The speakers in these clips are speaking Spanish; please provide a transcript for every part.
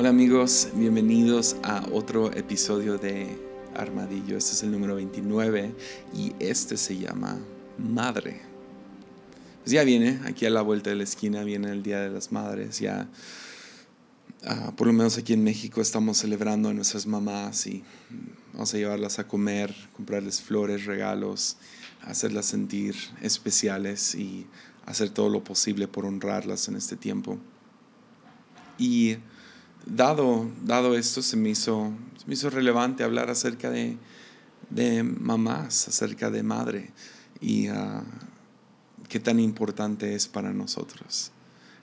Hola amigos, bienvenidos a otro episodio de Armadillo. Este es el número 29 y este se llama Madre. Pues ya viene, aquí a la vuelta de la esquina viene el Día de las Madres. Ya, ah, por lo menos aquí en México, estamos celebrando a nuestras mamás y vamos a llevarlas a comer, comprarles flores, regalos, hacerlas sentir especiales y hacer todo lo posible por honrarlas en este tiempo. Y dado, dado esto, se me, hizo, me hizo relevante hablar acerca de, de mamás, acerca de madre y uh, qué tan importante es para nosotros.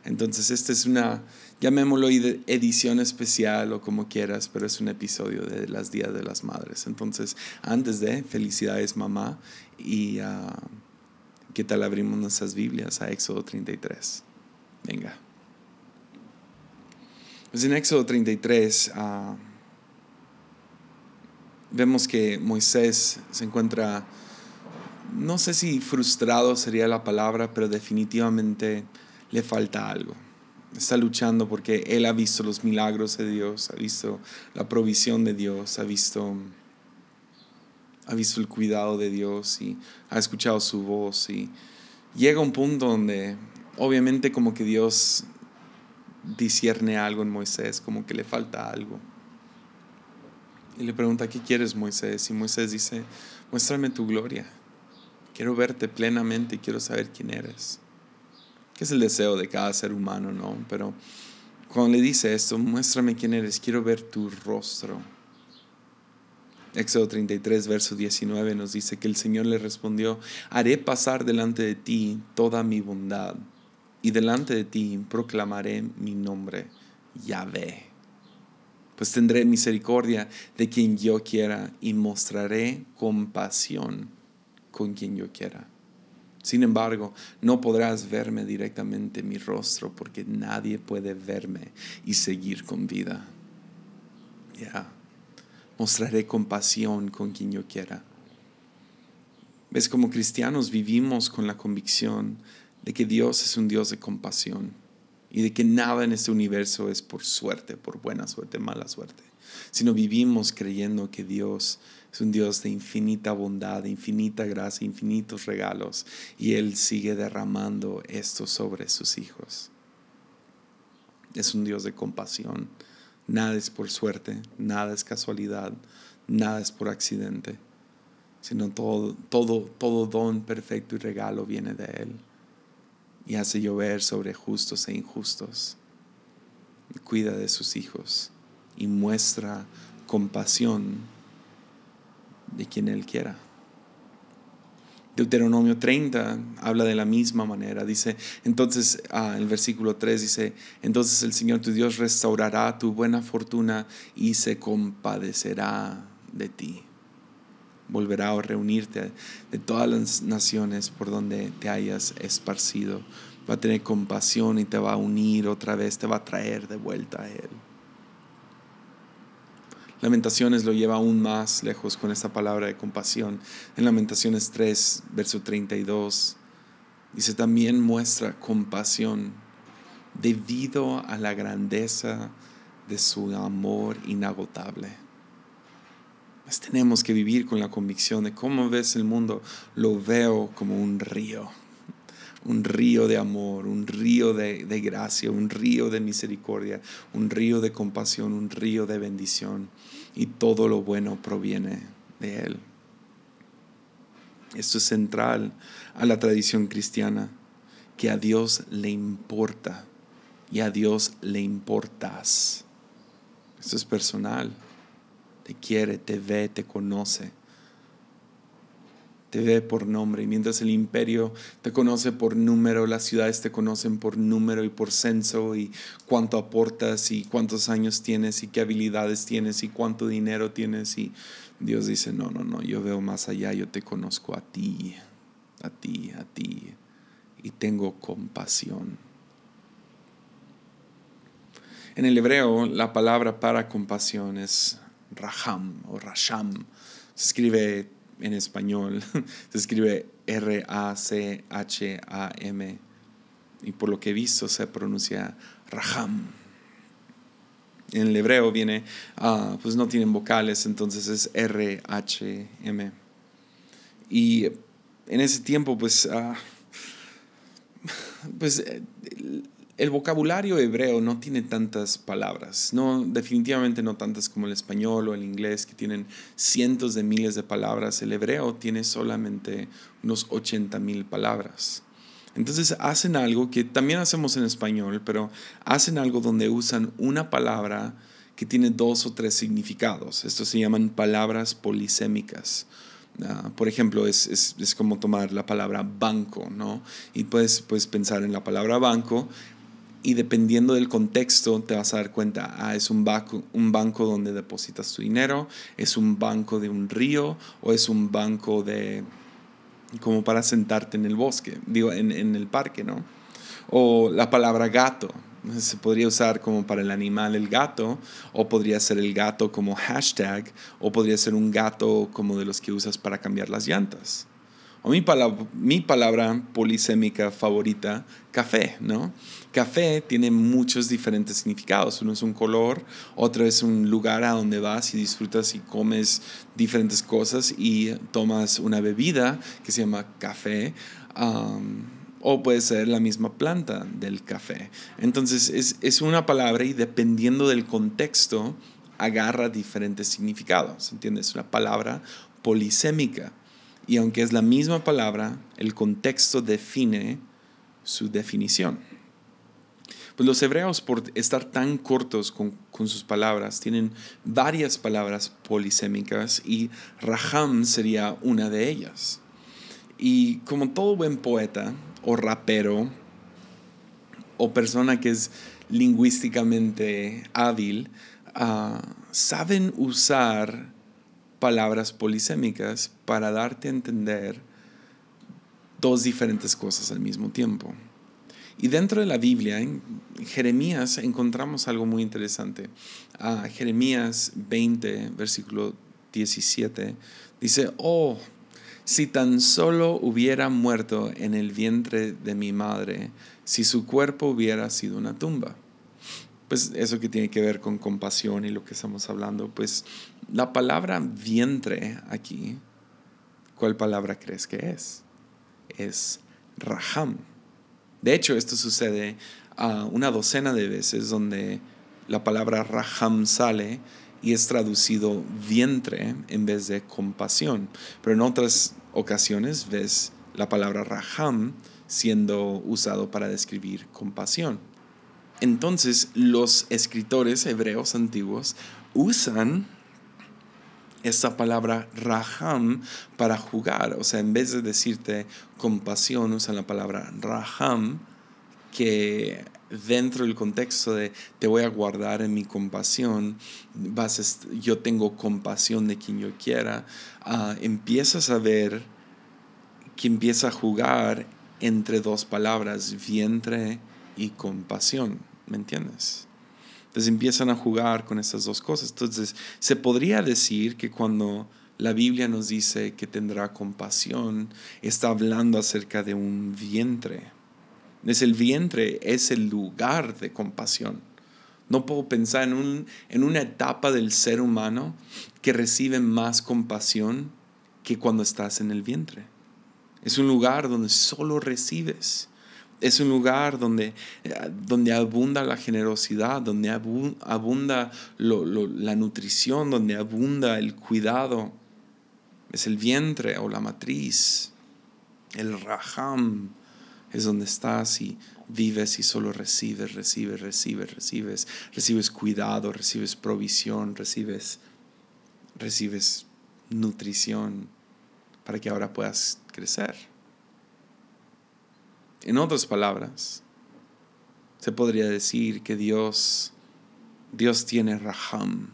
Entonces, esta es una, llamémoslo edición especial o como quieras, pero es un episodio de las Días de las Madres. Entonces, antes de, felicidades mamá y uh, qué tal abrimos nuestras Biblias a Éxodo 33. Venga. Pues en Éxodo 33 ah, vemos que Moisés se encuentra, no sé si frustrado sería la palabra, pero definitivamente le falta algo. Está luchando porque él ha visto los milagros de Dios, ha visto la provisión de Dios, ha visto, ha visto el cuidado de Dios y ha escuchado su voz. Y llega un punto donde obviamente como que Dios discierne algo en Moisés, como que le falta algo. Y le pregunta, ¿qué quieres Moisés? Y Moisés dice, muéstrame tu gloria. Quiero verte plenamente y quiero saber quién eres. Que es el deseo de cada ser humano, ¿no? Pero cuando le dice esto, muéstrame quién eres, quiero ver tu rostro. Éxodo 33, verso 19 nos dice que el Señor le respondió, haré pasar delante de ti toda mi bondad y delante de ti proclamaré mi nombre, Yahvé. Pues tendré misericordia de quien yo quiera y mostraré compasión con quien yo quiera. Sin embargo, no podrás verme directamente mi rostro porque nadie puede verme y seguir con vida. Ya, mostraré compasión con quien yo quiera. Ves, como cristianos vivimos con la convicción de que Dios es un Dios de compasión y de que nada en este universo es por suerte, por buena suerte, mala suerte, sino vivimos creyendo que Dios es un Dios de infinita bondad, de infinita gracia, infinitos regalos, y Él sigue derramando esto sobre sus hijos. Es un Dios de compasión. Nada es por suerte, nada es casualidad, nada es por accidente, sino todo, todo, todo don perfecto y regalo viene de Él y hace llover sobre justos e injustos. Cuida de sus hijos y muestra compasión de quien Él quiera. Deuteronomio 30 habla de la misma manera. Dice, entonces, ah, el versículo 3 dice, entonces el Señor tu Dios restaurará tu buena fortuna y se compadecerá de ti volverá a reunirte de todas las naciones por donde te hayas esparcido. Va a tener compasión y te va a unir otra vez, te va a traer de vuelta a Él. Lamentaciones lo lleva aún más lejos con esta palabra de compasión. En Lamentaciones 3, verso 32, dice, también muestra compasión debido a la grandeza de su amor inagotable. Pues tenemos que vivir con la convicción de cómo ves el mundo, lo veo como un río, un río de amor, un río de, de gracia, un río de misericordia, un río de compasión, un río de bendición. Y todo lo bueno proviene de Él. Esto es central a la tradición cristiana, que a Dios le importa y a Dios le importas. Esto es personal te quiere, te ve, te conoce. Te ve por nombre. Y mientras el imperio te conoce por número, las ciudades te conocen por número y por censo y cuánto aportas y cuántos años tienes y qué habilidades tienes y cuánto dinero tienes. Y Dios dice, no, no, no, yo veo más allá, yo te conozco a ti, a ti, a ti. Y tengo compasión. En el hebreo, la palabra para compasión es Raham o Rasham. Se escribe en español, se escribe R-A-C-H-A-M y por lo que he visto se pronuncia Raham. En el hebreo viene, ah, pues no tienen vocales, entonces es R, H, M. Y en ese tiempo, pues, ah, pues el vocabulario hebreo no tiene tantas palabras, no, definitivamente no tantas como el español o el inglés, que tienen cientos de miles de palabras. El hebreo tiene solamente unos 80 mil palabras. Entonces hacen algo que también hacemos en español, pero hacen algo donde usan una palabra que tiene dos o tres significados. Estos se llaman palabras polisémicas. Ah, por ejemplo, es, es, es, como tomar la palabra banco, ¿no? Y puedes, puedes pensar en la palabra banco y dependiendo del contexto te vas a dar cuenta, ah, es un banco, un banco donde depositas tu dinero, es un banco de un río o es un banco de como para sentarte en el bosque, digo, en, en el parque, ¿no? O la palabra gato, se podría usar como para el animal el gato, o podría ser el gato como hashtag, o podría ser un gato como de los que usas para cambiar las llantas. O mi palabra, mi palabra polisémica favorita, café, ¿no? Café tiene muchos diferentes significados. Uno es un color, otro es un lugar a donde vas y disfrutas y comes diferentes cosas y tomas una bebida que se llama café. o puede ser la misma planta del café. Entonces es, es una palabra y dependiendo del contexto agarra diferentes significados. ¿Entiendes? Una palabra polisémica. Y aunque es la misma palabra, el contexto define su definición. Pues los hebreos, por estar tan cortos con, sus palabras, tienen varias palabras polisémicas y Raham sería una de ellas. Y como todo buen poeta o rapero o persona que es lingüísticamente hábil, ah, saben usar palabras polisémicas para darte a entender dos diferentes cosas al mismo tiempo. Y dentro de la Biblia, en Jeremías, encontramos algo muy interesante. Ah, Jeremías 20, versículo 17, dice, oh, si tan solo hubiera muerto en el vientre de mi madre, si su cuerpo hubiera sido una tumba. Pues eso que tiene que ver con compasión y lo que estamos hablando, pues la palabra vientre aquí, ¿cuál palabra crees que es? Es raham. De hecho, esto sucede a una docena de veces donde la palabra raham sale y es traducido vientre en vez de compasión. Pero en otras ocasiones ves la palabra raham siendo usado para describir compasión. Entonces los escritores hebreos antiguos usan esa palabra raham para jugar. O sea, en vez de decirte compasión, usan la palabra raham, que dentro del contexto de te voy a guardar en mi compasión, vas yo tengo compasión de quien yo quiera, uh, empiezas a ver que empieza a jugar entre dos palabras, vientre y compasión. ¿Me entiendes? Entonces empiezan a jugar con esas dos cosas. Entonces se podría decir que cuando la Biblia nos dice que tendrá compasión, está hablando acerca de un vientre. Es el vientre, es el lugar de compasión. No puedo pensar en, un, en una etapa del ser humano que recibe más compasión que cuando estás en el vientre. Es un lugar donde solo recibes es un lugar donde, donde abunda la generosidad, donde abunda la nutrición, donde abunda el cuidado. Es el vientre o la matriz. El raham es donde estás y vives y solo recibes, recibes, recibes, recibes. Recibes cuidado, recibes provisión, recibes, recibes nutrición para que ahora puedas crecer. En otras palabras, se podría decir que Dios, Dios tiene raham,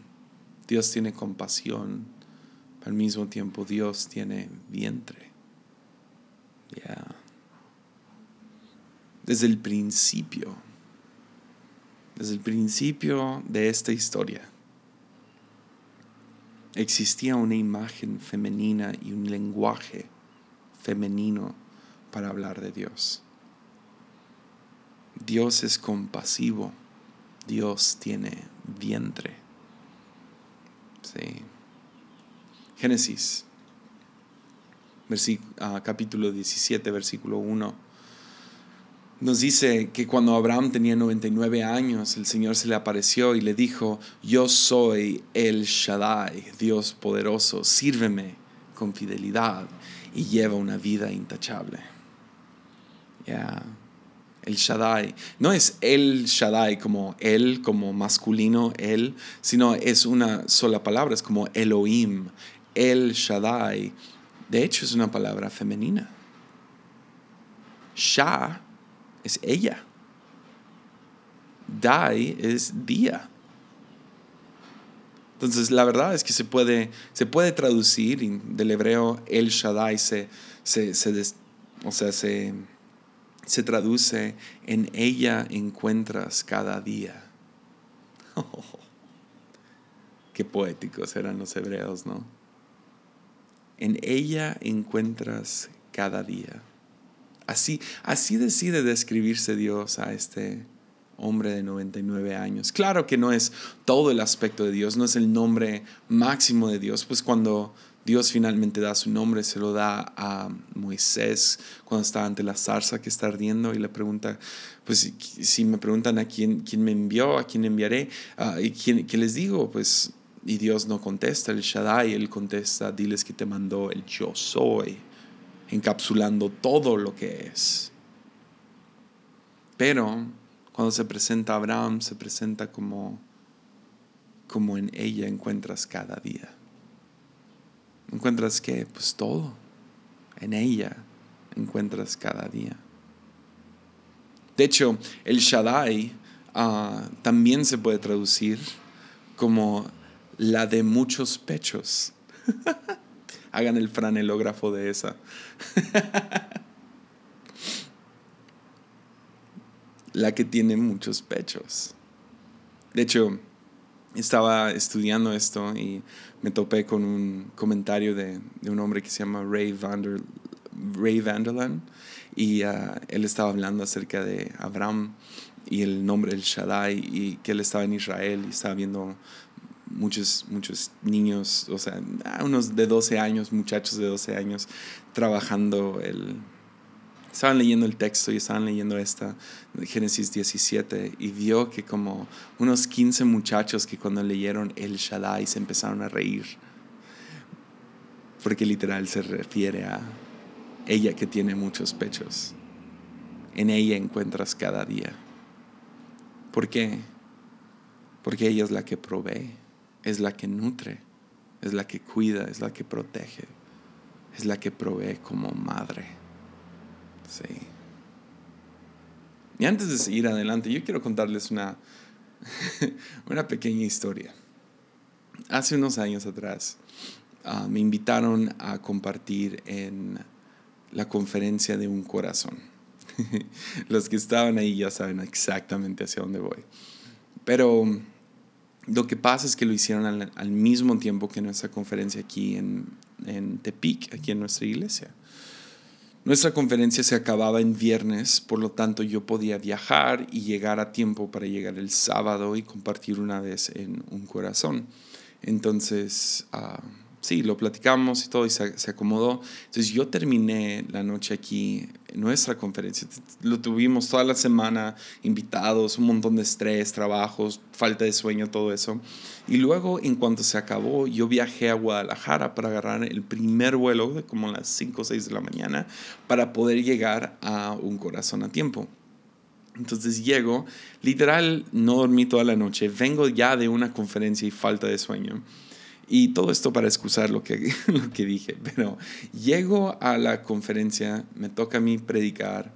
Dios tiene compasión, al mismo tiempo Dios tiene vientre. Desde el principio, desde el principio de esta historia, existía una imagen femenina y un lenguaje femenino para hablar de Dios. Dios es compasivo. Dios tiene vientre. Sí. Génesis, ah, capítulo 17, versículo 1. Nos dice que cuando Abraham tenía 99 años, el Señor se le apareció y le dijo, yo soy el Shaddai, Dios poderoso, sírveme con fidelidad y lleva una vida intachable. Ya. El Shaddai. No es el Shaddai como él, como masculino, él, sino es una sola palabra, es como Elohim, el Shaddai. De hecho, es una palabra femenina. Shah es ella. Dai es día. Entonces, la verdad es que se puede, se puede traducir del hebreo el Shaddai se, se, o sea, se, se traduce en ella encuentras cada día. qué poéticos eran los hebreos, ¿no? En ella encuentras cada día. Así, así decide describirse Dios a este hombre de 99 años. Claro que no es todo el aspecto de Dios, no es el nombre máximo de Dios, pues cuando Dios finalmente da su nombre, se lo da a Moisés cuando está ante la zarza que está ardiendo y le pregunta, pues si me preguntan a quién, quién me envió, a quién enviaré, uh, y quién, qué les digo, pues, y Dios no contesta, el Shaddai, él contesta, diles que te mandó el yo soy, encapsulando todo lo que es. Pero cuando se presenta a Abraham, se presenta como, como en ella encuentras cada día. Encuentras que, pues todo, en ella encuentras cada día. De hecho, el Shaddai ah, también se puede traducir como la de muchos pechos. Hagan el franelógrafo de esa. la que tiene muchos pechos. De hecho, estaba estudiando esto y me topé con un comentario de, un hombre que se llama Ray, Vander, Ray Vanderland y ah, él estaba hablando acerca de Abraham y el nombre del Shaddai y que él estaba en Israel y estaba viendo muchos, muchos niños, o sea, unos de 12 años, muchachos de 12 años, trabajando el, estaban leyendo el texto y estaban leyendo esta, Génesis 17, y vio que como unos 15 muchachos que cuando leyeron el Shaddai se empezaron a reír. Porque literal se refiere a ella que tiene muchos pechos. En ella encuentras cada día. ¿Por qué? Porque ella es la que provee, es la que nutre, es la que cuida, es la que protege, es la que provee como madre. Sí. Y antes de seguir adelante, yo quiero contarles una, una pequeña historia. Hace unos años atrás ah, me invitaron a compartir en la conferencia de un corazón. Los que estaban ahí ya saben exactamente hacia dónde voy. Pero lo que pasa es que lo hicieron al, mismo tiempo que nuestra conferencia aquí en, en Tepic, aquí en nuestra iglesia. Nuestra conferencia se acababa en viernes, por lo tanto yo podía viajar y llegar a tiempo para llegar el sábado y compartir una vez en un corazón. Entonces, uh, sí, lo platicamos y todo y se, se, acomodó. Entonces yo terminé la noche aquí nuestra conferencia. Lo tuvimos toda la semana, invitados, un montón de estrés, trabajos, falta de sueño, todo eso. Y luego, en cuanto se acabó, yo viajé a Guadalajara para agarrar el primer vuelo de como las 5 o 6 de la mañana para poder llegar a un corazón a tiempo. Entonces llego, literal, no dormí toda la noche, vengo ya de una conferencia y falta de sueño. Y todo esto para excusar lo que, lo que dije, pero llego a la conferencia, me toca a mí predicar,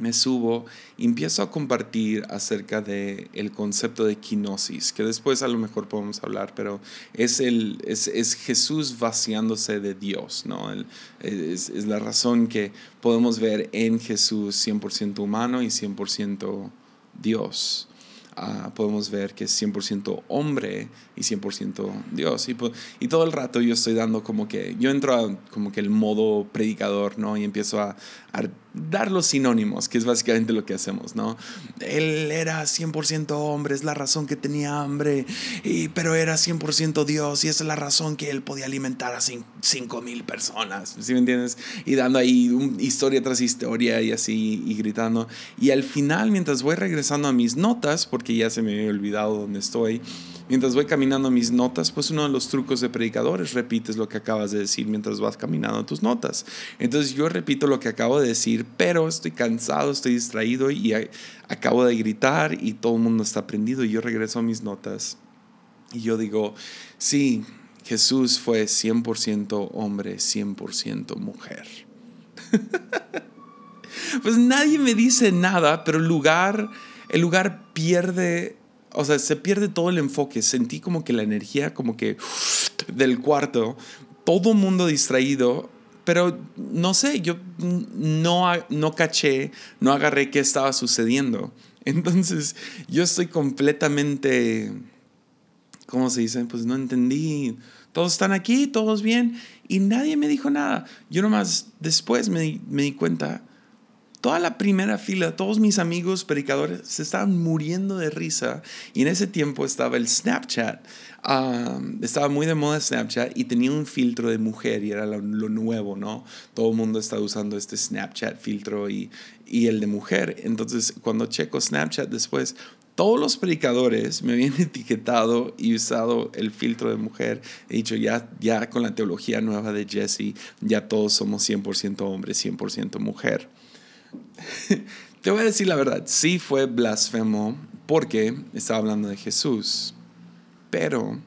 me subo y empiezo a compartir acerca del el concepto de quinosis, que después a lo mejor podemos hablar, pero es, el, es, es Jesús vaciándose de Dios, ¿no? es, es, la razón que podemos ver en Jesús 100% humano y 100% Dios. Ah, podemos ver que es 100% hombre y 100% Dios. Y, y, todo el rato yo estoy dando como que, yo entro a como que el modo predicador, ¿no? Y empiezo a, dar los sinónimos, que es básicamente lo que hacemos, ¿no? Él era 100% hombre, es la razón que tenía hambre, y, pero era 100% Dios y es la razón que él podía alimentar a 5 mil personas, ¿sí me entiendes? Y dando ahí historia tras historia y así, y gritando. Y al final, mientras voy regresando a mis notas, porque ya se me había olvidado dónde estoy, Mientras voy caminando mis notas, pues uno de los trucos de predicadores repites lo que acabas de decir mientras vas caminando tus notas. Entonces yo repito lo que acabo de decir, pero estoy cansado, estoy distraído y acabo de gritar y todo el mundo está prendido y yo regreso a mis notas y yo digo, sí, Jesús fue 100% hombre, 100% mujer. pues nadie me dice nada, pero el lugar, el lugar pierde o sea, se pierde todo el enfoque. Sentí como que la energía, como que del cuarto, todo mundo distraído, pero no sé, yo no, no caché, no agarré qué estaba sucediendo. Entonces, yo estoy completamente, ¿cómo se dice? Pues no entendí. Todos están aquí, todos bien, y nadie me dijo nada. Yo nomás después me, me di cuenta toda la primera fila, todos mis amigos predicadores se estaban muriendo de risa y en ese tiempo estaba el Snapchat. estaba muy de moda Snapchat y tenía un filtro de mujer y era lo, nuevo, ¿no? Todo el mundo estaba usando este Snapchat filtro y, y el de mujer. Entonces, cuando checo Snapchat después, todos los predicadores me habían etiquetado y usado el filtro de mujer. He dicho, ya, ya con la teología nueva de Jesse, ya todos somos 100% hombres, 100% mujer. Te voy a decir la verdad, sí fue blasfemo porque estaba hablando de Jesús. Pero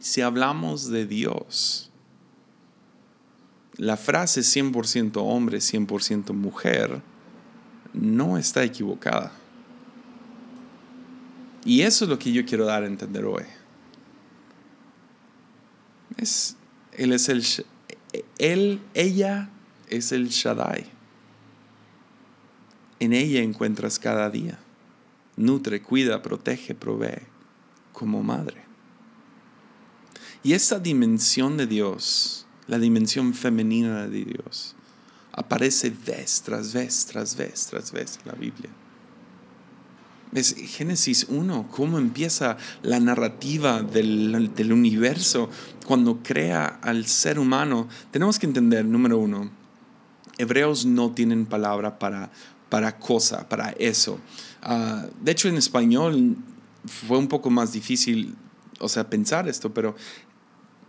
si hablamos de Dios, la frase 100% hombre, 100% mujer no está equivocada. Y eso es lo que yo quiero dar a entender hoy. Es, él es el, él, ella es el Shaddai. En ella encuentras cada día. Nutre, cuida, protege, provee como madre. Y esa dimensión de Dios, la dimensión femenina de Dios, aparece vez tras vez, tras vez, tras vez en la Biblia. Es Génesis 1, cómo empieza la narrativa del, del universo cuando crea al ser humano. Tenemos que entender, número uno, hebreos no tienen palabra para para cosa, para eso. Ah, de hecho, en español fue un poco más difícil, o sea, pensar esto, pero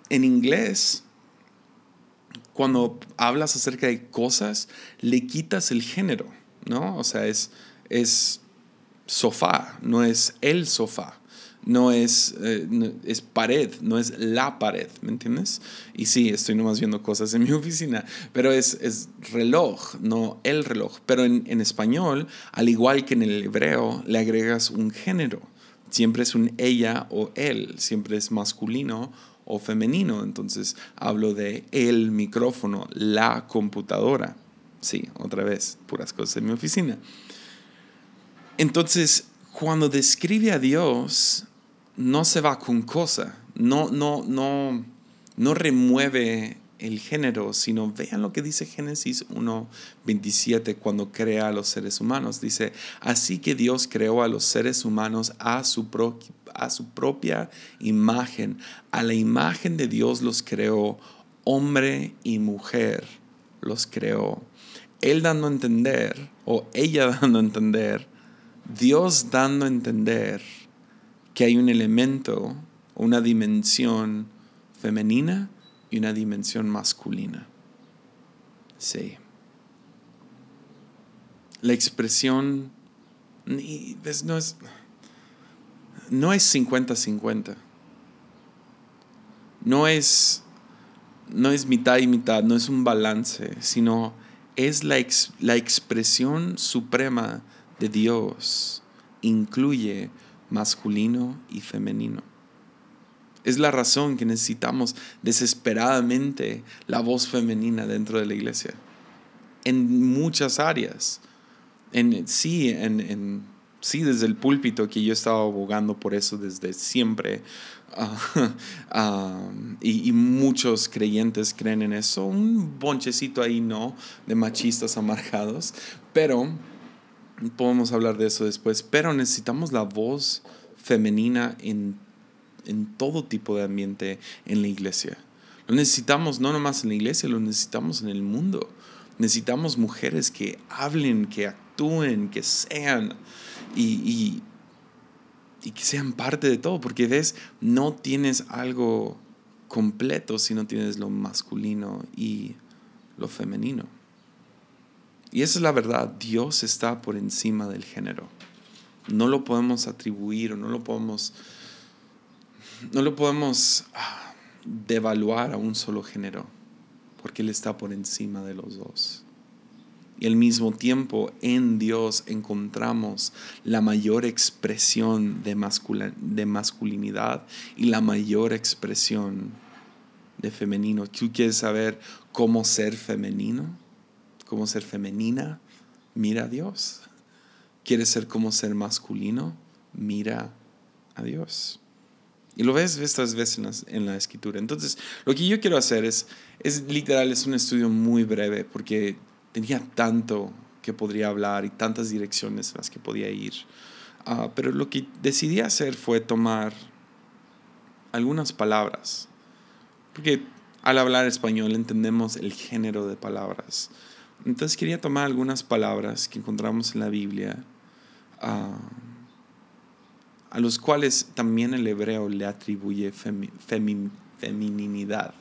en inglés, cuando hablas acerca de cosas, le quitas el género, ¿no? O sea, es, es sofá, no es el sofá no es, eh, es pared, no es la pared, ¿me entiendes? Y sí, estoy nomás viendo cosas en mi oficina, pero es, es reloj, no el reloj. Pero en, en, español, al igual que en el hebreo, le agregas un género. Siempre es un ella o él, siempre es masculino o femenino. Entonces hablo de el micrófono, la computadora. Sí, otra vez, puras cosas en mi oficina. Entonces, cuando describe a Dios, no se va con cosa, no, no, no, no remueve el género, sino vean lo que dice Génesis 1.27 cuando crea a los seres humanos. Dice, así que Dios creó a los seres humanos a su, a su propia imagen. A la imagen de Dios los creó, hombre y mujer los creó. Él dando a entender, o ella dando a entender, Dios dando a entender que hay un elemento, una dimensión femenina y una dimensión masculina. Sí. La expresión no es no es 50-50. No es no es mitad y mitad, no es un balance, sino es la, la expresión suprema de Dios. Incluye masculino y femenino. Es la razón que necesitamos desesperadamente la voz femenina dentro de la iglesia. En muchas áreas. En, sí, en, sí, desde el púlpito, que yo he abogando por eso desde siempre. Ah, ah, y, muchos creyentes creen en eso. Un bonchecito ahí, ¿no? De machistas amargados. Pero, podemos hablar de eso después. Pero necesitamos la voz femenina en, en todo tipo de ambiente en la iglesia. Lo necesitamos no nomás en la iglesia, lo necesitamos en el mundo. Necesitamos mujeres que hablen, que actúen, que sean y, y, que sean parte de todo, porque ves, no tienes algo completo si no tienes lo masculino y lo femenino. Y esa es la verdad, Dios está por encima del género. No lo podemos atribuir o no lo podemos, no lo podemos ah, devaluar a un solo género, porque Él está por encima de los dos. Y al mismo tiempo en Dios encontramos la mayor expresión de, de masculinidad y la mayor expresión de femenino. ¿Tú quieres saber cómo ser femenino? ¿Cómo ser femenina? Mira a Dios. ¿Quieres ser como ser masculino? Mira a Dios. Y lo ves, tras veces en la, escritura. Entonces, lo que yo quiero hacer es, es literal, es un estudio muy breve, porque tenía tanto que podría hablar y tantas direcciones en las que podía ir. Ah, pero lo que decidí hacer fue tomar algunas palabras, porque al hablar español entendemos el género de palabras. Entonces quería tomar algunas palabras que encontramos en la Biblia, ah, a los cuales también el hebreo le atribuye femininidad.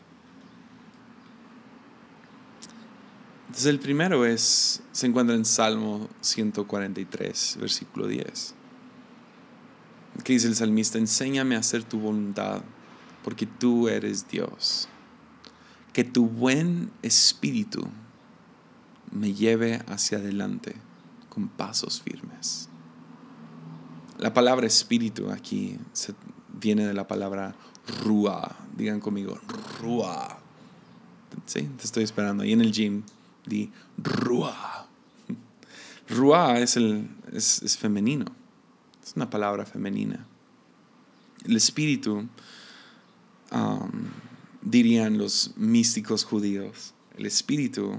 Entonces el primero es, se encuentra en Salmo 143, versículo 10. Que dice el salmista, enséñame a hacer tu voluntad, porque tú eres Dios. Que tu buen espíritu me lleve hacia adelante con pasos firmes. La palabra espíritu aquí viene de la palabra rúa. Digan conmigo, rúa. Sí, te estoy esperando. Ahí en el gym di Ruah. Ruah es, el, es, femenino, es una palabra femenina. El espíritu, um, dirían los místicos judíos, el espíritu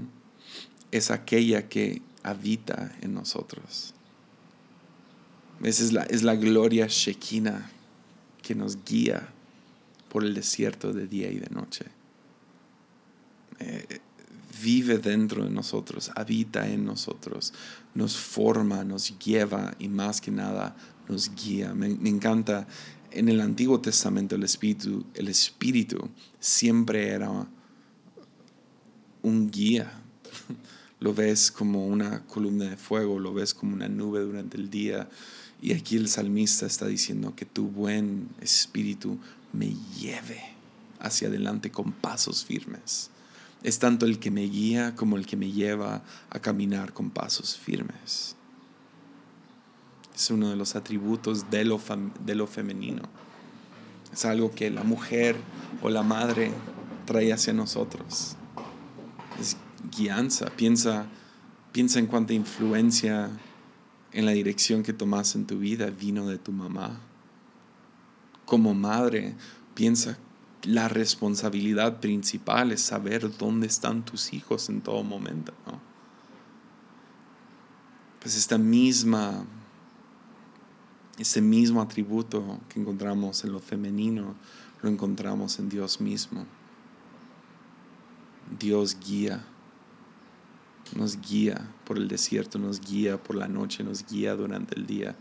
es aquella que habita en nosotros. Esa es la, es la gloria Shekinah que nos guía por el desierto de día y de noche. Eh, vive dentro de nosotros, habita en nosotros, nos forma, nos lleva y más que nada nos guía. Me, encanta en el Antiguo Testamento el Espíritu, el Espíritu siempre era un guía. Lo ves como una columna de fuego, lo ves como una nube durante el día. Y aquí el salmista está diciendo que tu buen espíritu me lleve hacia adelante con pasos firmes es tanto el que me guía como el que me lleva a caminar con pasos firmes. Es uno de los atributos de lo, de lo femenino. Es algo que la mujer o la madre trae hacia nosotros. Es Piensa, piensa en cuánta influencia en la dirección que tomas en tu vida vino de tu mamá. Como madre, piensa la responsabilidad principal es saber dónde están tus hijos en todo momento. Pues esta misma, este mismo atributo que encontramos en lo femenino, lo encontramos en Dios mismo. Dios guía, nos guía por el desierto, nos guía por la noche, nos guía durante el día.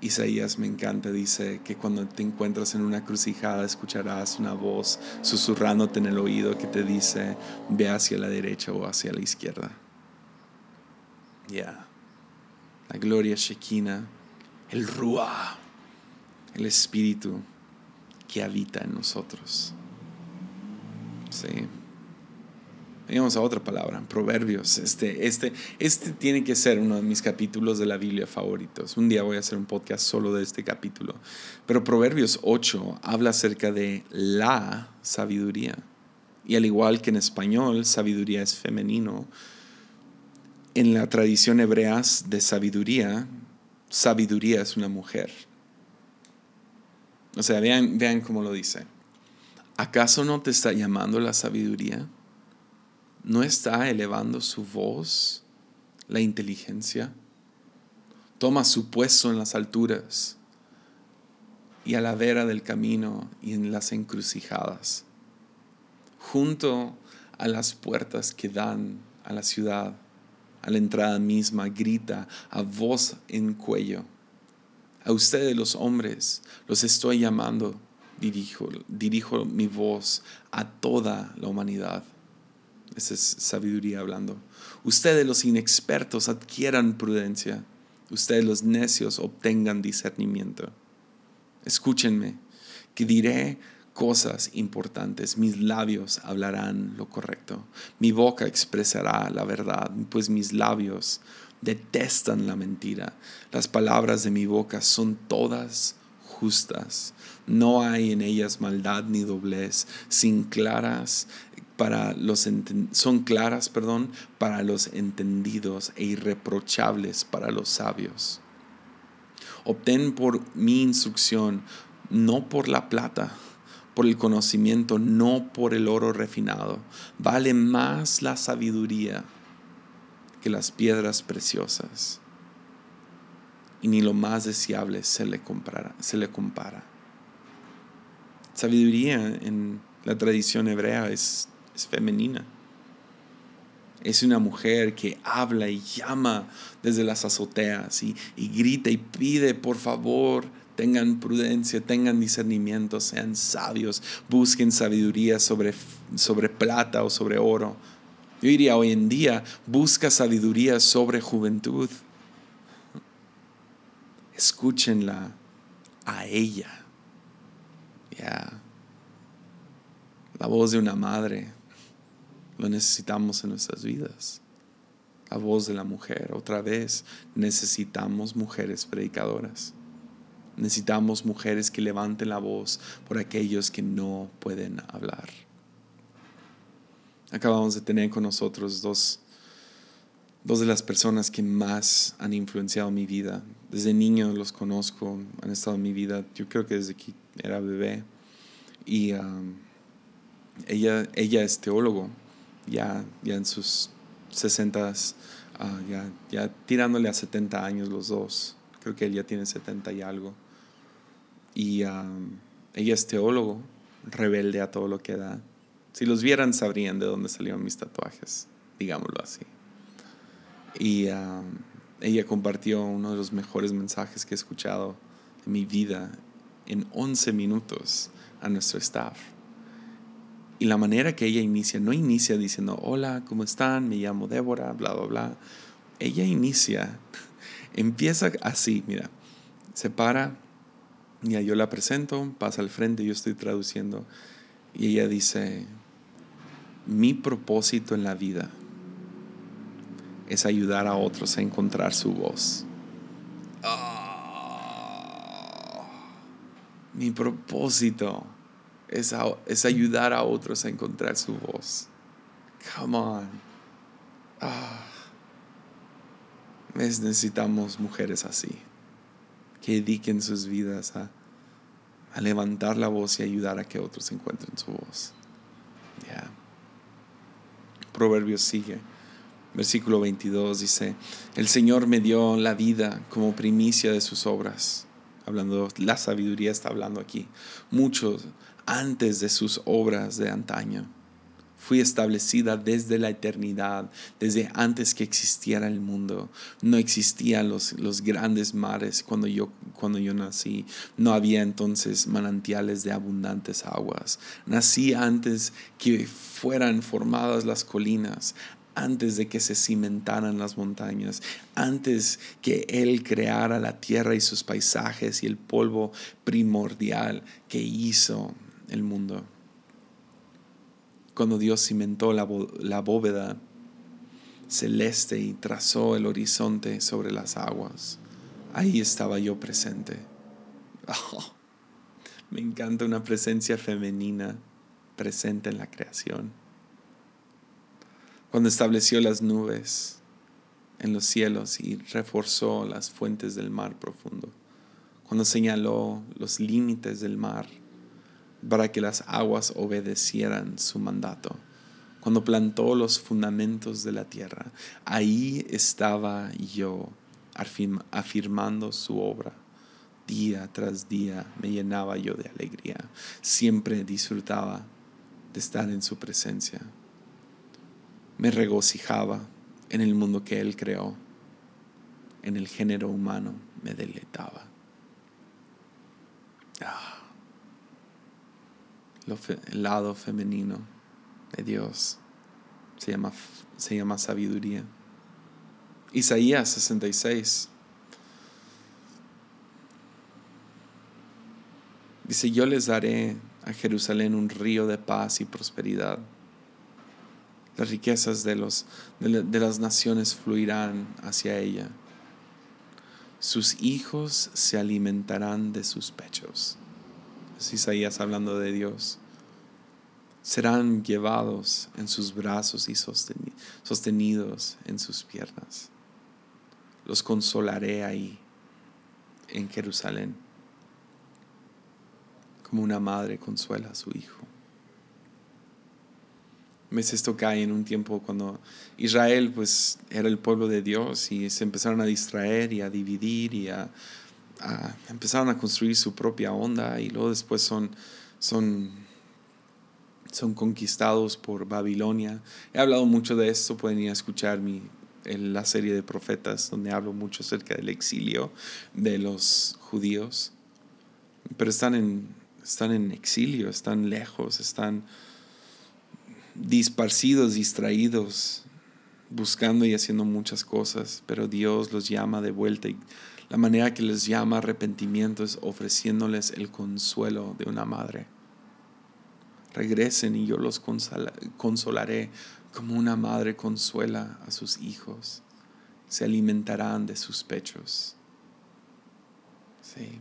Isaías me encanta, dice que cuando te encuentras en una crucijada escucharás una voz susurrándote en el oído que te dice ve hacia la derecha o hacia la izquierda. Ya. La gloria Shekinah, el Ruah, el Espíritu que habita en nosotros. Sí. Vamos a otra palabra, Proverbios. Este, este, este tiene que ser uno de mis capítulos de la Biblia favoritos. Un día voy a hacer un podcast solo de este capítulo. Pero Proverbios 8 habla acerca de la sabiduría. Y al igual que en español, sabiduría es femenino. En la tradición hebrea de sabiduría, sabiduría es una mujer. O sea, vean, vean cómo lo dice. ¿Acaso no te está llamando la sabiduría? ¿No está elevando su voz la inteligencia? Toma su puesto en las alturas y a la vera del camino y en las encrucijadas, junto a las puertas que dan a la ciudad, a la entrada misma, grita a voz en cuello. A ustedes los hombres los estoy llamando, dirijo, dirijo mi voz a toda la humanidad. Esa es sabiduría hablando. Ustedes los inexpertos adquieran prudencia. Ustedes los necios obtengan discernimiento escúchenme, que diré cosas importantes, mis labios hablarán lo correcto, mi boca expresará la verdad, pues mis labios detestan la mentira. Las palabras de mi boca son todas justas. No hay en ellas maldad ni doblez, sin claras para los son claras, perdón, para los entendidos e irreprochables para los sabios. Obtén por mi instrucción, no por la plata, por el conocimiento, no por el oro refinado. Vale más la sabiduría que las piedras preciosas. Y ni lo más deseable se le, se le compara. Sabiduría en la tradición hebrea es, es femenina es una mujer que habla y llama desde las azoteas y, grita y pide, por favor, tengan prudencia, tengan discernimiento, sean sabios, busquen sabiduría sobre, sobre plata o sobre oro. Yo diría hoy en día, busca sabiduría sobre juventud. Escúchenla a ella. Ya. La voz de una madre lo necesitamos en nuestras vidas. La voz de la mujer. Otra vez, necesitamos mujeres predicadoras. Necesitamos mujeres que levanten la voz por aquellos que no pueden hablar. Acabamos de tener con nosotros dos, dos de las personas que más han influenciado mi vida. Desde niño los conozco, han estado en mi vida, yo creo que desde que era bebé. Y um, ella, ella es teólogo ya, ya en sus 60, ah, ya, ya tirándole a 70 años los dos. Creo que él ya tiene 70 y algo. Y ella es teólogo, rebelde a todo lo que da. Si los vieran sabrían de dónde salieron mis tatuajes, digámoslo así. Y ella compartió uno de los mejores mensajes que he escuchado en mi vida en 11 minutos a nuestro staff y la manera que ella inicia, no inicia diciendo, hola, ¿cómo están? Me llamo Débora, bla, bla, bla. Ella inicia, empieza así, mira, se para, ya yo la presento, pasa al frente, yo estoy traduciendo, y ella dice, mi propósito en la vida es ayudar a otros a encontrar su voz. Ah, mi propósito es, ayudar a otros a encontrar su voz. Come on. Ah. Necesitamos mujeres así, que dediquen sus vidas a, levantar la voz y ayudar a que otros encuentren su voz. Yeah. Proverbios sigue. Versículo 22 dice, el Señor me dio la vida como primicia de sus obras. Hablando, la sabiduría está hablando aquí. Muchos antes de sus obras de antaño. Fui establecida desde la eternidad, desde antes que existiera el mundo. No existían los, los grandes mares cuando yo, cuando yo nací. No había entonces manantiales de abundantes aguas. Nací antes que fueran formadas las colinas, antes de que se cimentaran las montañas, antes que Él creara la tierra y sus paisajes y el polvo primordial que hizo el mundo. Cuando Dios cimentó la, bóveda celeste y trazó el horizonte sobre las aguas, ahí estaba yo presente. Oh, me encanta una presencia femenina presente en la creación. Cuando estableció las nubes en los cielos y reforzó las fuentes del mar profundo, cuando señaló los límites del mar para que las aguas obedecieran su mandato, cuando plantó los fundamentos de la tierra, ahí estaba yo afirmando su obra. Día tras día me llenaba yo de alegría, siempre disfrutaba de estar en su presencia. Me regocijaba en el mundo que Él creó, en el género humano me deleitaba. Ah, el lado femenino de Dios se llama, se llama sabiduría. Isaías 66. Dice, yo les daré a Jerusalén un río de paz y prosperidad. Las riquezas de, los, de, las naciones fluirán hacia ella. Sus hijos se alimentarán de sus pechos. Es Isaías hablando de Dios. Serán llevados en sus brazos y sostenidos en sus piernas. Los consolaré ahí, en Jerusalén como una madre consuela a su hijo. ¿Ves? Esto cae en un tiempo cuando Israel pues era el pueblo de Dios y se empezaron a distraer y a dividir y a, empezaron a construir su propia onda y luego después son, son, son conquistados por Babilonia. He hablado mucho de esto, pueden ir a escuchar mi, la serie de profetas donde hablo mucho acerca del exilio de los judíos, pero están en, están en exilio, están lejos, están disparcidos, distraídos, buscando y haciendo muchas cosas, pero Dios los llama de vuelta y la manera que les llama arrepentimiento es ofreciéndoles el consuelo de una madre. Regresen y yo los consolaré como una madre consuela a sus hijos. Se alimentarán de sus pechos. Sí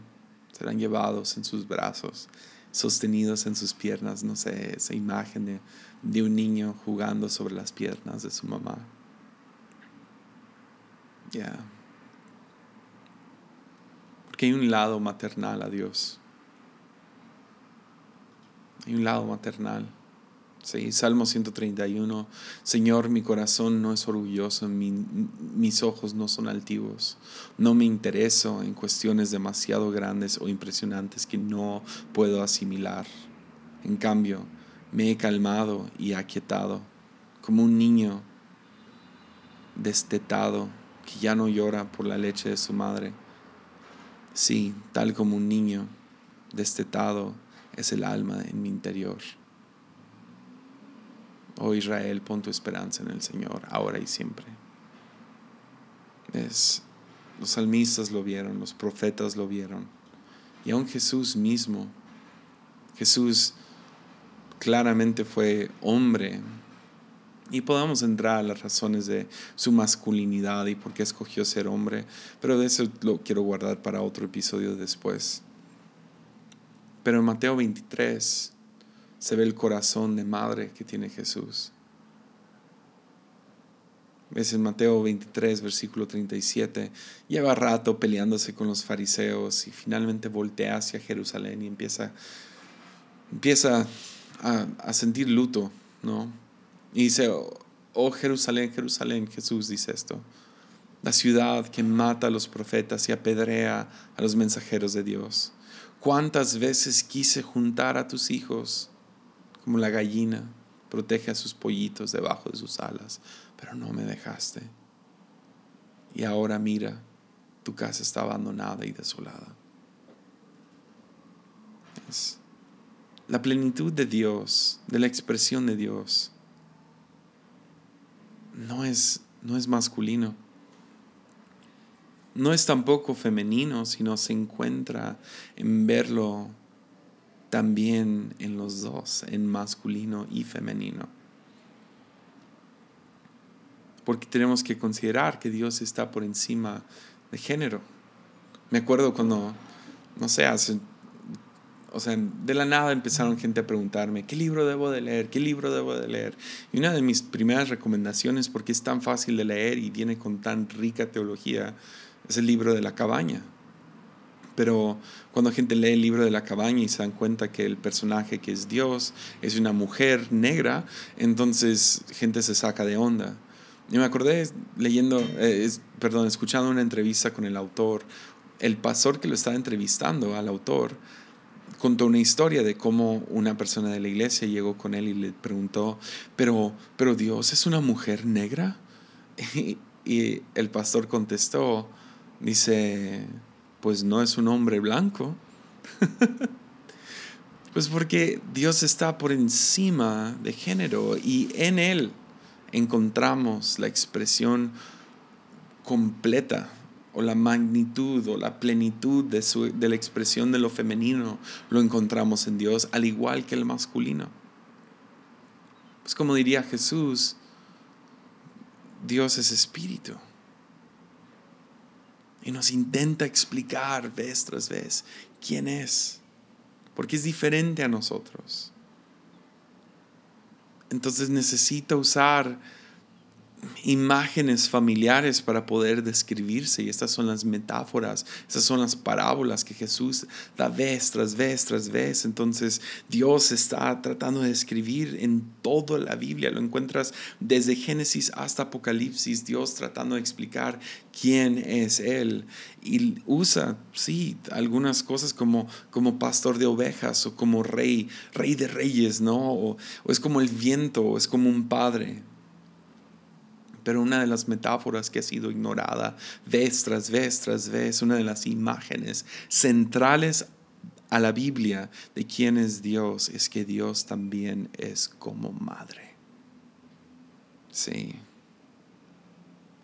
serán llevados en sus brazos, sostenidos en sus piernas, no sé, esa imagen de, un niño jugando sobre las piernas de su mamá. Ya. Hay un lado maternal a Dios. Hay un lado maternal. Sí, Salmo 131, Señor, mi corazón no es orgulloso, mis ojos no son altivos, no me intereso en cuestiones demasiado grandes o impresionantes que no puedo asimilar. En cambio, me he calmado y aquietado, como un niño destetado que ya no llora por la leche de su madre. Sí, tal como un niño destetado es el alma en mi interior. Oh Israel, pon tu esperanza en el Señor, ahora y siempre. Es, los salmistas lo vieron, los profetas lo vieron. Y aún Jesús mismo, Jesús claramente fue hombre. Y podemos entrar a las razones de su masculinidad y por qué escogió ser hombre, pero de eso lo quiero guardar para otro episodio después. Pero en Mateo 23, se ve el corazón de madre que tiene Jesús. Ves en Mateo 23, versículo 37, lleva rato peleándose con los fariseos y finalmente voltea hacia Jerusalén y empieza, empieza a, a sentir luto, ¿no? Y dice, oh Jerusalén, Jerusalén, Jesús dice esto, la ciudad que mata a los profetas y apedrea a los mensajeros de Dios. ¿Cuántas veces quise juntar a tus hijos? como la gallina protege a sus pollitos debajo de sus alas, pero no me dejaste. Y ahora mira, tu casa está abandonada y desolada. Es la plenitud de Dios, de la expresión de Dios, no es, no es masculino. No es tampoco femenino, sino se encuentra en verlo también en los dos, en masculino y femenino. Porque tenemos que considerar que Dios está por encima de género. Me acuerdo cuando, no sé, hace o sea, de la nada empezaron gente a preguntarme, ¿qué libro debo de leer? ¿Qué libro debo de leer? Y una de mis primeras recomendaciones, porque es tan fácil de leer y viene con tan rica teología, es el libro de la cabaña. Pero cuando gente lee el libro de la cabaña y se dan cuenta que el personaje que es Dios es una mujer negra, entonces gente se saca de onda. Y me acordé leyendo, eh, perdón, escuchando una entrevista con el autor, el pastor que lo estaba entrevistando al autor, contó una historia de cómo una persona de la iglesia llegó con él y le preguntó, pero, pero Dios es una mujer negra. Y, el pastor contestó, dice, pues no es un hombre blanco. pues porque Dios está por encima de género y en Él encontramos la expresión completa o la magnitud o la plenitud de, su, de la expresión de lo femenino lo encontramos en Dios, al igual que el masculino. Pues como diría Jesús, Dios es espíritu. Y nos intenta explicar vez tras vez quién es, porque es diferente a nosotros. Entonces necesita usar imágenes familiares para poder describirse y estas son las metáforas, estas son las parábolas que Jesús da vez tras vez tras vez. Entonces Dios está tratando de describir en toda la Biblia, lo encuentras desde Génesis hasta Apocalipsis, Dios tratando de explicar quién es Él y usa, sí, algunas cosas como, como pastor de ovejas o como rey, rey de reyes, ¿no? O, o es como el viento, o es como un padre. Pero una de las metáforas que ha sido ignorada vez tras vez tras vez, una de las imágenes centrales a la Biblia de quién es Dios, es que Dios también es como madre. Sí.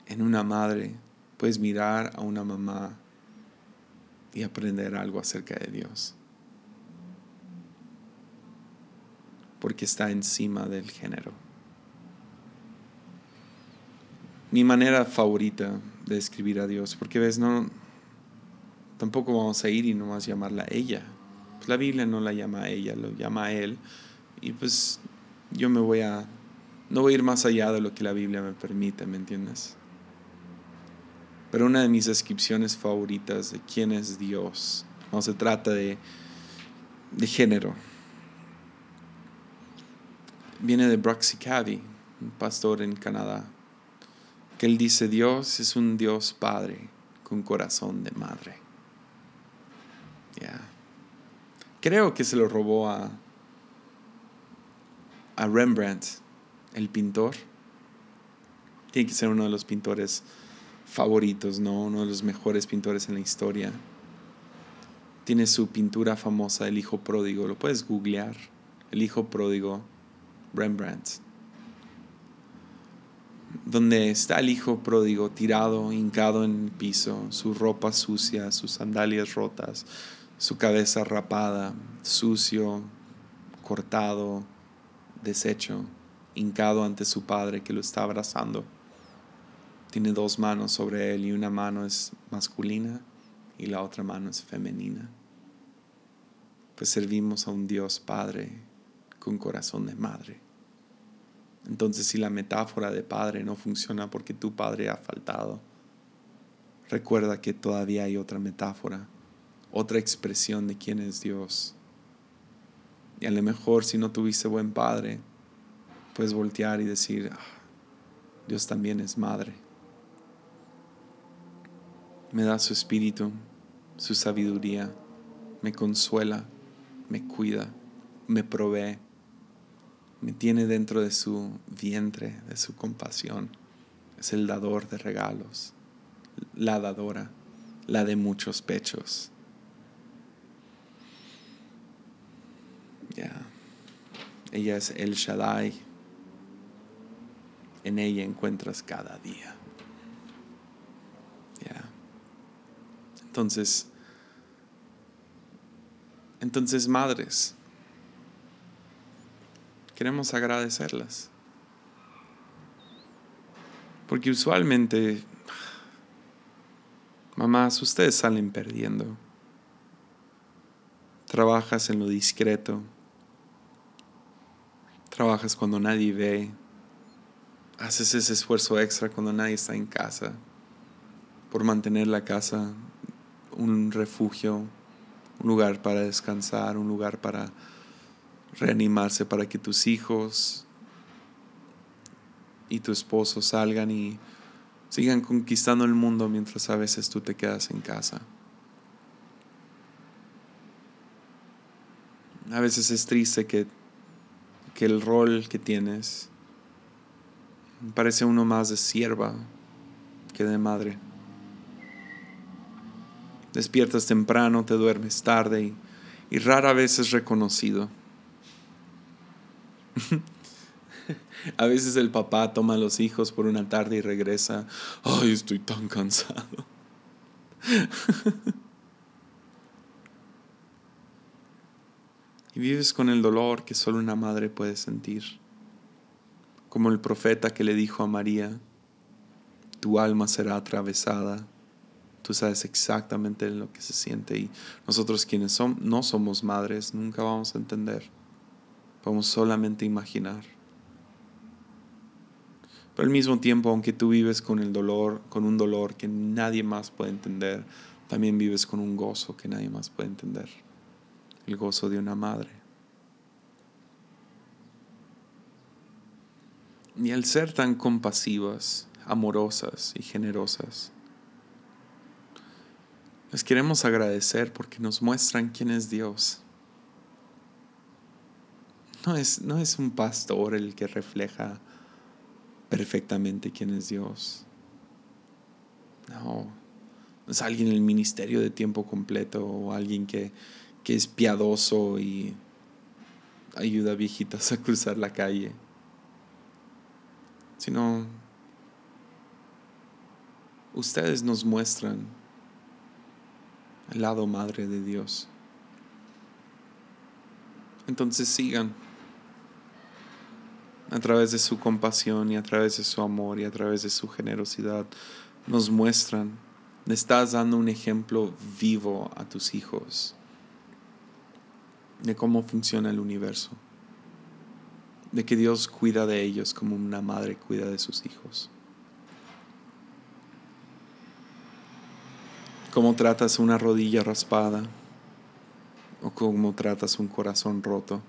En una madre puedes mirar a una mamá y aprender algo acerca de Dios. Porque está encima del género mi manera favorita de escribir a Dios, porque ves, no, tampoco vamos a ir y no vas a llamarla ella. Pues la Biblia no la llama a ella, lo llama a él. Y pues yo me voy a, no voy a ir más allá de lo que la Biblia me permite, ¿me entiendes? Pero una de mis descripciones favoritas de quién es Dios, no se trata de, de género, viene de Bruxy Cavey, un pastor en Canadá que él dice, Dios es un Dios Padre con corazón de madre. Creo que se lo robó a, a Rembrandt, el pintor. Tiene que ser uno de los pintores favoritos, ¿no? Uno de los mejores pintores en la historia. Tiene su pintura famosa, El Hijo Pródigo. Lo puedes googlear. El Hijo Pródigo, Rembrandt donde está el hijo pródigo tirado, hincado en el piso, su ropa sucia, sus sandalias rotas, su cabeza rapada, sucio, cortado, deshecho, hincado ante su padre que lo está abrazando. Tiene dos manos sobre él y una mano es masculina y la otra mano es femenina. Pues servimos a un Dios Padre con corazón de madre. Entonces si la metáfora de padre no funciona porque tu padre ha faltado, recuerda que todavía hay otra metáfora, otra expresión de quién es Dios. Y a lo mejor si no tuviste buen padre, puedes voltear y decir, ah, Dios también es madre. Me da su espíritu, su sabiduría, me consuela, me cuida, me provee me tiene dentro de su vientre, de su compasión. Es el dador de regalos, la dadora, la de muchos pechos. Ya. Ella es el Shaddai. En ella encuentras cada día. Ya. Entonces, entonces madres, queremos agradecerlas. Porque usualmente, mamás, ustedes salen perdiendo. Trabajas en lo discreto. Trabajas cuando nadie ve. Haces ese esfuerzo extra cuando nadie está en casa por mantener la casa un refugio, un lugar para descansar, un lugar para reanimarse, para que tus hijos y tu esposo salgan y sigan conquistando el mundo mientras a veces tú te quedas en casa. A veces es triste que, que el rol que tienes parece uno más de sierva que de madre. Despiertas temprano, te duermes tarde y, y rara vez es reconocido. A veces el papá toma a los hijos por una tarde y regresa. Ay, estoy tan cansado. y vives con el dolor que solo una madre puede sentir. Como el profeta que le dijo a María, tu alma será atravesada. Tú sabes exactamente lo que se siente y nosotros quienes son, no somos madres nunca vamos a entender. Podemos solamente imaginar. Pero al mismo tiempo, aunque tú vives con el dolor, con un dolor que nadie más puede entender, también vives con un gozo que nadie más puede entender. El gozo de una madre. Y al ser tan compasivas, amorosas y generosas, les queremos agradecer porque nos muestran quién es Dios. No es, no es un pastor el que refleja perfectamente quién es Dios. No, no es alguien en el ministerio de tiempo completo o alguien que, que es piadoso y ayuda a viejitas a cruzar la calle, sino ustedes nos muestran el lado madre de Dios. Entonces sigan a través de su compasión y a través de su amor y a través de su generosidad, nos muestran, le estás dando un ejemplo vivo a tus hijos de cómo funciona el universo, de que Dios cuida de ellos como una madre cuida de sus hijos. Cómo tratas una rodilla raspada o cómo tratas un corazón roto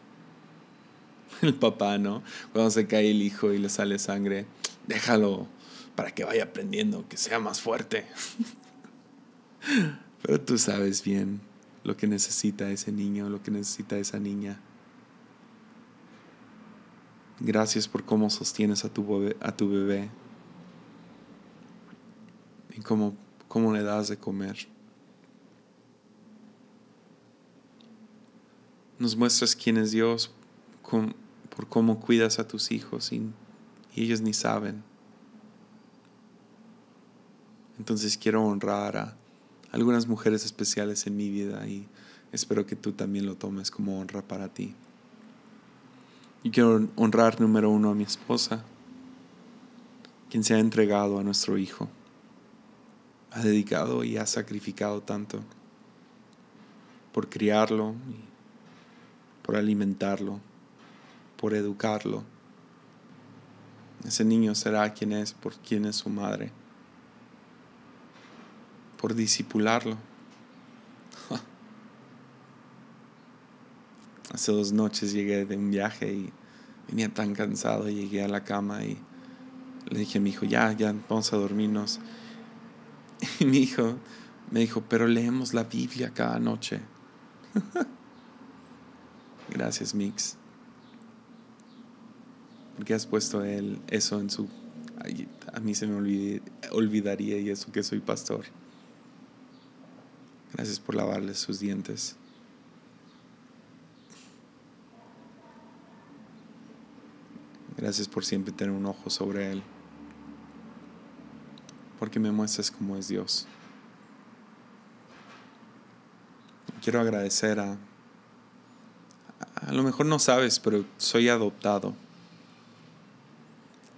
el papá, ¿no? Cuando se cae el hijo y le sale sangre, déjalo para que vaya aprendiendo, que sea más fuerte. Pero tú sabes bien lo que necesita ese niño, lo que necesita esa niña. Gracias por cómo sostienes a tu bebé, a tu bebé y cómo, cómo le das de comer. Nos muestras quién es Dios, con, por cómo cuidas a tus hijos y, ellos ni saben. Entonces quiero honrar a algunas mujeres especiales en mi vida y espero que tú también lo tomes como honra para ti. Y quiero honrar número uno a mi esposa, quien se ha entregado a nuestro hijo, ha dedicado y ha sacrificado tanto por criarlo, por alimentarlo, por educarlo. Ese niño será quien es por quien es su madre. Por disipularlo. Hace dos noches llegué de un viaje y venía tan cansado, llegué a la cama y le dije a mi hijo, ya, ya, vamos a dormirnos. Y mi hijo me dijo, pero leemos la Biblia cada noche. Gracias, Mix porque has puesto él eso en su... A mí se me olvidaría y eso que soy pastor. Gracias por lavarle sus dientes. Gracias por siempre tener un ojo sobre Él. Porque me muestras cómo es Dios. Quiero agradecer a... A lo mejor no sabes, pero soy adoptado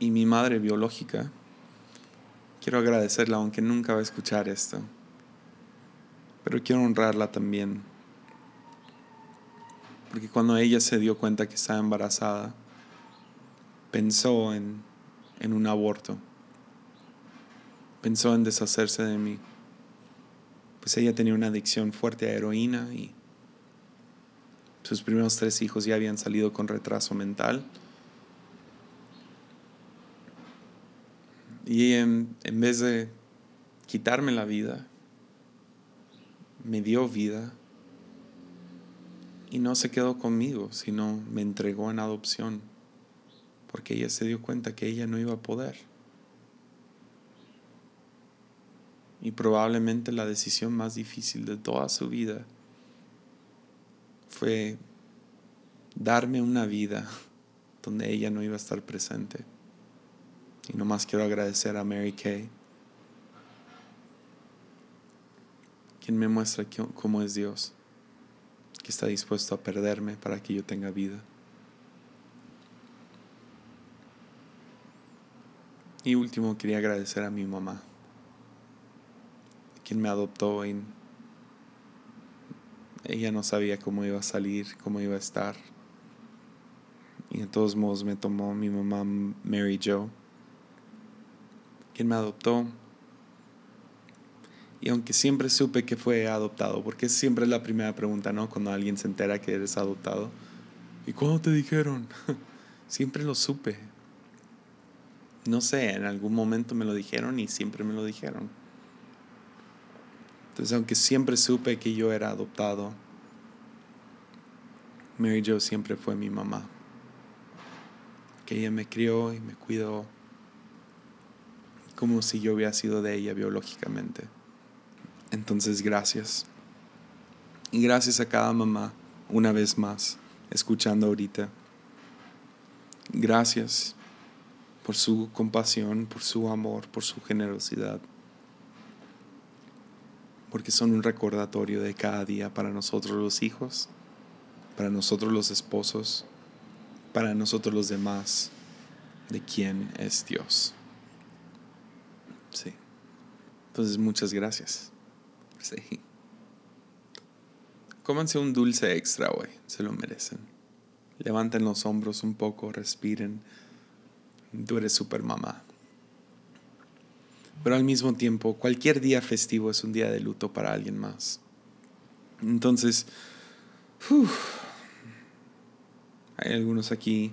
y mi madre biológica, quiero agradecerla aunque nunca va a escuchar esto, pero quiero honrarla también Porque cuando ella se dio cuenta que estaba embarazada, pensó en, en un aborto. Pensó en deshacerse de mí. Pues ella tenía una adicción fuerte a heroína y sus primeros tres hijos ya habían salido con retraso mental. Y en, en vez de quitarme la vida, me dio vida y no se quedó conmigo, sino me entregó en adopción, porque ella se dio cuenta que ella no iba a poder. Y probablemente la decisión más difícil de toda su vida fue darme una vida donde ella no iba a estar presente. Y nomás quiero agradecer a Mary Kay, quien me muestra cómo es Dios, que está dispuesto a perderme para que yo tenga vida. Y último, quería agradecer a mi mamá, quien me adoptó y ella no sabía cómo iba a salir, cómo iba a estar. Y de todos modos me tomó mi mamá Mary Jo me adoptó. Y aunque siempre supe que fue adoptado, porque siempre es la primera pregunta, ¿no? Cuando alguien se entera que eres adoptado. ¿Y cuándo te dijeron? siempre lo supe. No sé, en algún momento me lo dijeron y siempre me lo dijeron. Entonces, aunque siempre supe que yo era adoptado, Mary Jo siempre fue mi mamá. Que ella me crió y me cuidó como si yo hubiera sido de ella biológicamente. Entonces, gracias. Y gracias a cada mamá, una vez más, escuchando ahorita. Gracias por su compasión, por su amor, por su generosidad. Porque son un recordatorio de cada día para nosotros los hijos, para nosotros los esposos, para nosotros los demás, de quién es Dios. Sí. Entonces, muchas gracias. Sí. Cómanse un dulce extra hoy, se lo merecen. Levanten los hombros un poco, respiren. Tú eres super mamá. Pero al mismo tiempo, cualquier día festivo es un día de luto para alguien más. Entonces, hay algunos aquí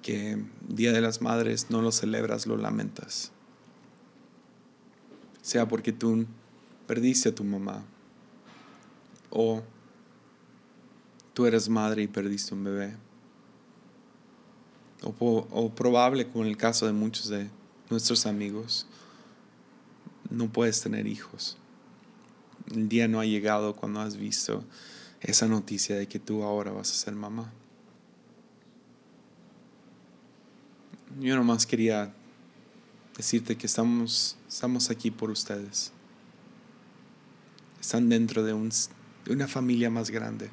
que Día de las Madres no lo celebras, lo lamentas sea porque tú perdiste a tu mamá o tú eres madre y perdiste un bebé. O, o, probable, como en el caso de muchos de nuestros amigos, no puedes tener hijos. El día no ha llegado cuando has visto esa noticia de que tú ahora vas a ser mamá. Yo nomás quería decirte que estamos, estamos aquí por ustedes. Están dentro de, un, de una familia más grande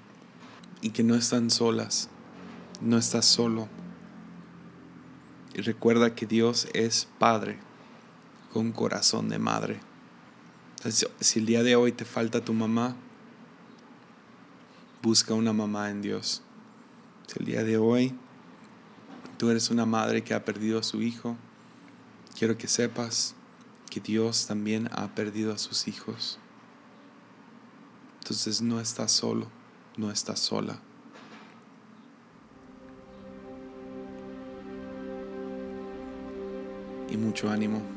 y que no están solas, no estás solo. Y recuerda que Dios es Padre con corazón de madre. si el día de hoy te falta tu mamá, busca una mamá en Dios. Si el día de hoy tú eres una madre que ha perdido a su hijo, quiero que sepas Dios también ha perdido a sus hijos. Entonces no estás solo, no estás sola. Y mucho ánimo.